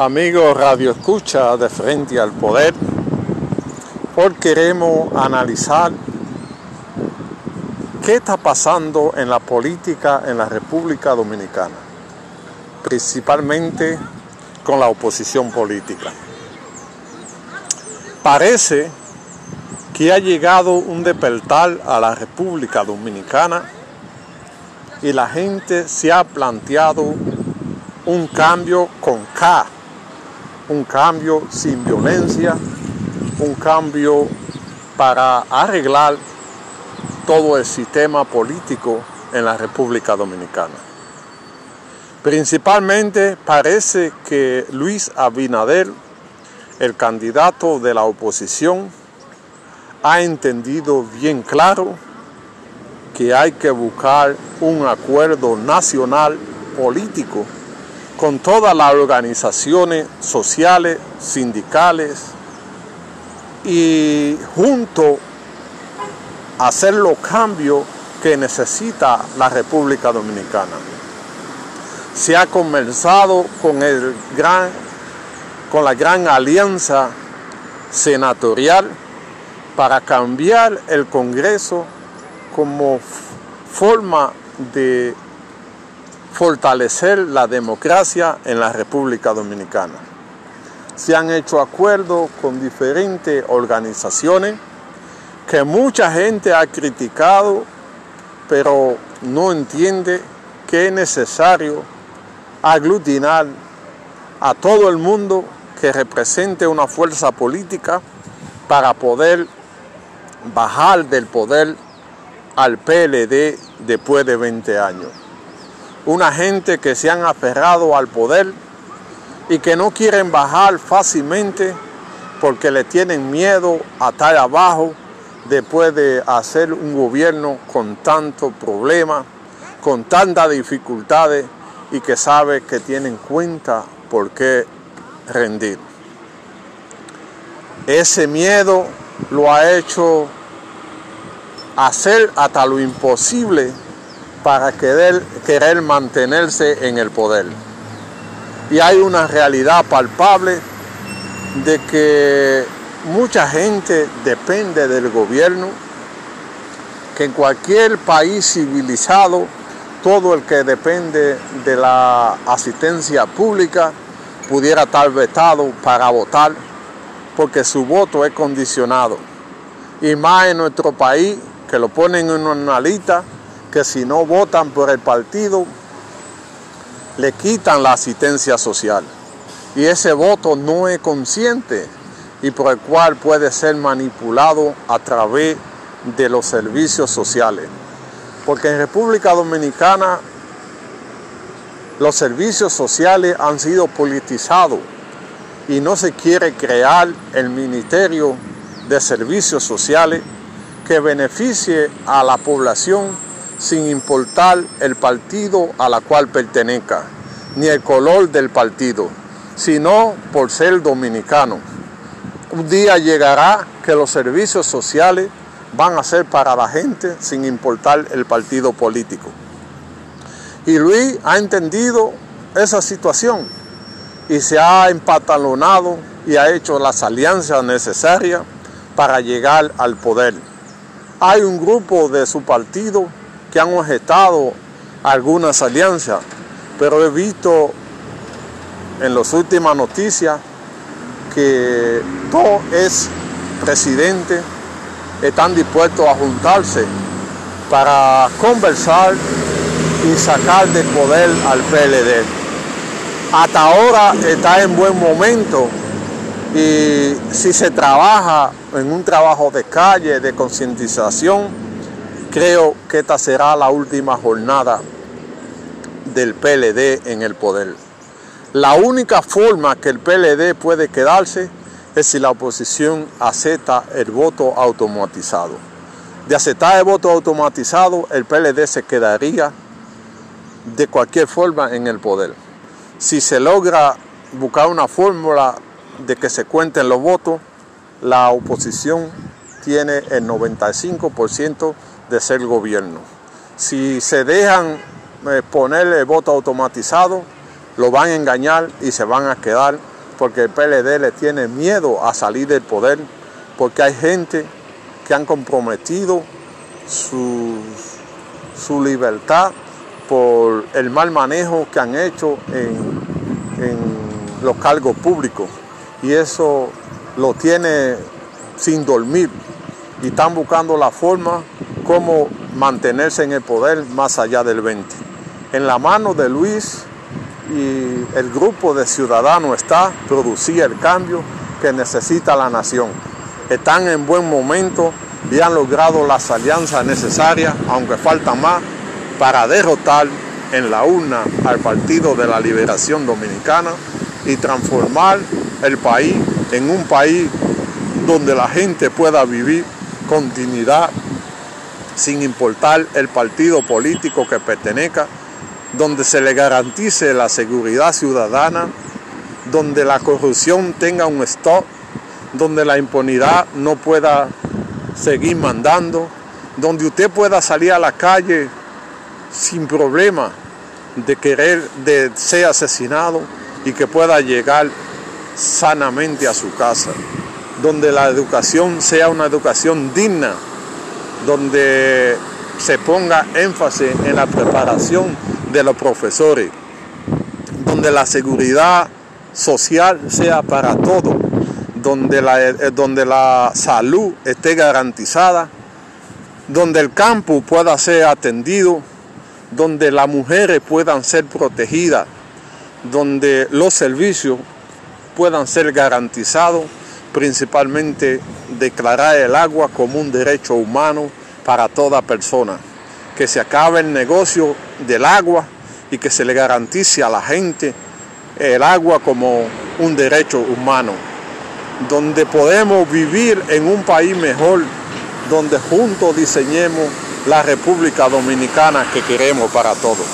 Amigos Radio Escucha de Frente al Poder, hoy queremos analizar qué está pasando en la política en la República Dominicana, principalmente con la oposición política. Parece que ha llegado un despertar a la República Dominicana y la gente se ha planteado un cambio con K un cambio sin violencia, un cambio para arreglar todo el sistema político en la República Dominicana. Principalmente parece que Luis Abinader, el candidato de la oposición, ha entendido bien claro que hay que buscar un acuerdo nacional político con todas las organizaciones sociales, sindicales y junto a hacer los cambios que necesita la República Dominicana. Se ha comenzado con, el gran, con la gran alianza senatorial para cambiar el Congreso como forma de fortalecer la democracia en la República Dominicana. Se han hecho acuerdos con diferentes organizaciones que mucha gente ha criticado, pero no entiende que es necesario aglutinar a todo el mundo que represente una fuerza política para poder bajar del poder al PLD después de 20 años una gente que se han aferrado al poder y que no quieren bajar fácilmente porque le tienen miedo a estar abajo después de hacer un gobierno con tantos problemas, con tantas dificultades y que sabe que tienen cuenta por qué rendir. Ese miedo lo ha hecho hacer hasta lo imposible para querer, mantenerse en el poder. Y hay una realidad palpable de que mucha gente depende del gobierno, que en cualquier país civilizado, todo el que depende de la asistencia pública pudiera estar vetado para votar, porque su voto es condicionado. Y más en nuestro país, que lo ponen en una lista que si no votan por el partido, le quitan la asistencia social. Y ese voto no es consciente y por el cual puede ser manipulado a través de los servicios sociales. Porque en República Dominicana los servicios sociales han sido politizados y no se quiere crear el Ministerio de Servicios Sociales que beneficie a la población sin importar el partido a la cual pertenezca, ni el color del partido, sino por ser dominicano. Un día llegará que los servicios sociales van a ser para la gente sin importar el partido político. Y Luis ha entendido esa situación y se ha empatalonado y ha hecho las alianzas necesarias para llegar al poder. Hay un grupo de su partido que han objetado algunas alianzas, pero he visto en las últimas noticias que todo es presidente están dispuestos a juntarse para conversar y sacar del poder al PLD. Hasta ahora está en buen momento y si se trabaja en un trabajo de calle, de concientización, Creo que esta será la última jornada del PLD en el poder. La única forma que el PLD puede quedarse es si la oposición acepta el voto automatizado. De aceptar el voto automatizado, el PLD se quedaría de cualquier forma en el poder. Si se logra buscar una fórmula de que se cuenten los votos, la oposición tiene el 95% de ser gobierno. Si se dejan eh, poner el voto automatizado, lo van a engañar y se van a quedar porque el PLD le tiene miedo a salir del poder, porque hay gente que han comprometido su, su libertad por el mal manejo que han hecho en, en los cargos públicos. Y eso lo tiene sin dormir. Y están buscando la forma como mantenerse en el poder más allá del 20. En la mano de Luis y el grupo de ciudadanos está producir el cambio que necesita la nación. Están en buen momento y han logrado las alianzas necesarias, aunque falta más, para derrotar en la urna al Partido de la Liberación Dominicana y transformar el país en un país donde la gente pueda vivir con dignidad sin importar el partido político que pertenezca, donde se le garantice la seguridad ciudadana, donde la corrupción tenga un stop, donde la impunidad no pueda seguir mandando, donde usted pueda salir a la calle sin problema de querer de ser asesinado y que pueda llegar sanamente a su casa, donde la educación sea una educación digna, donde se ponga énfasis en la preparación de los profesores, donde la seguridad social sea para todos, donde la, eh, donde la salud esté garantizada, donde el campo pueda ser atendido, donde las mujeres puedan ser protegidas, donde los servicios puedan ser garantizados, principalmente declarar el agua como un derecho humano para toda persona, que se acabe el negocio del agua y que se le garantice a la gente el agua como un derecho humano, donde podemos vivir en un país mejor, donde juntos diseñemos la República Dominicana que queremos para todos.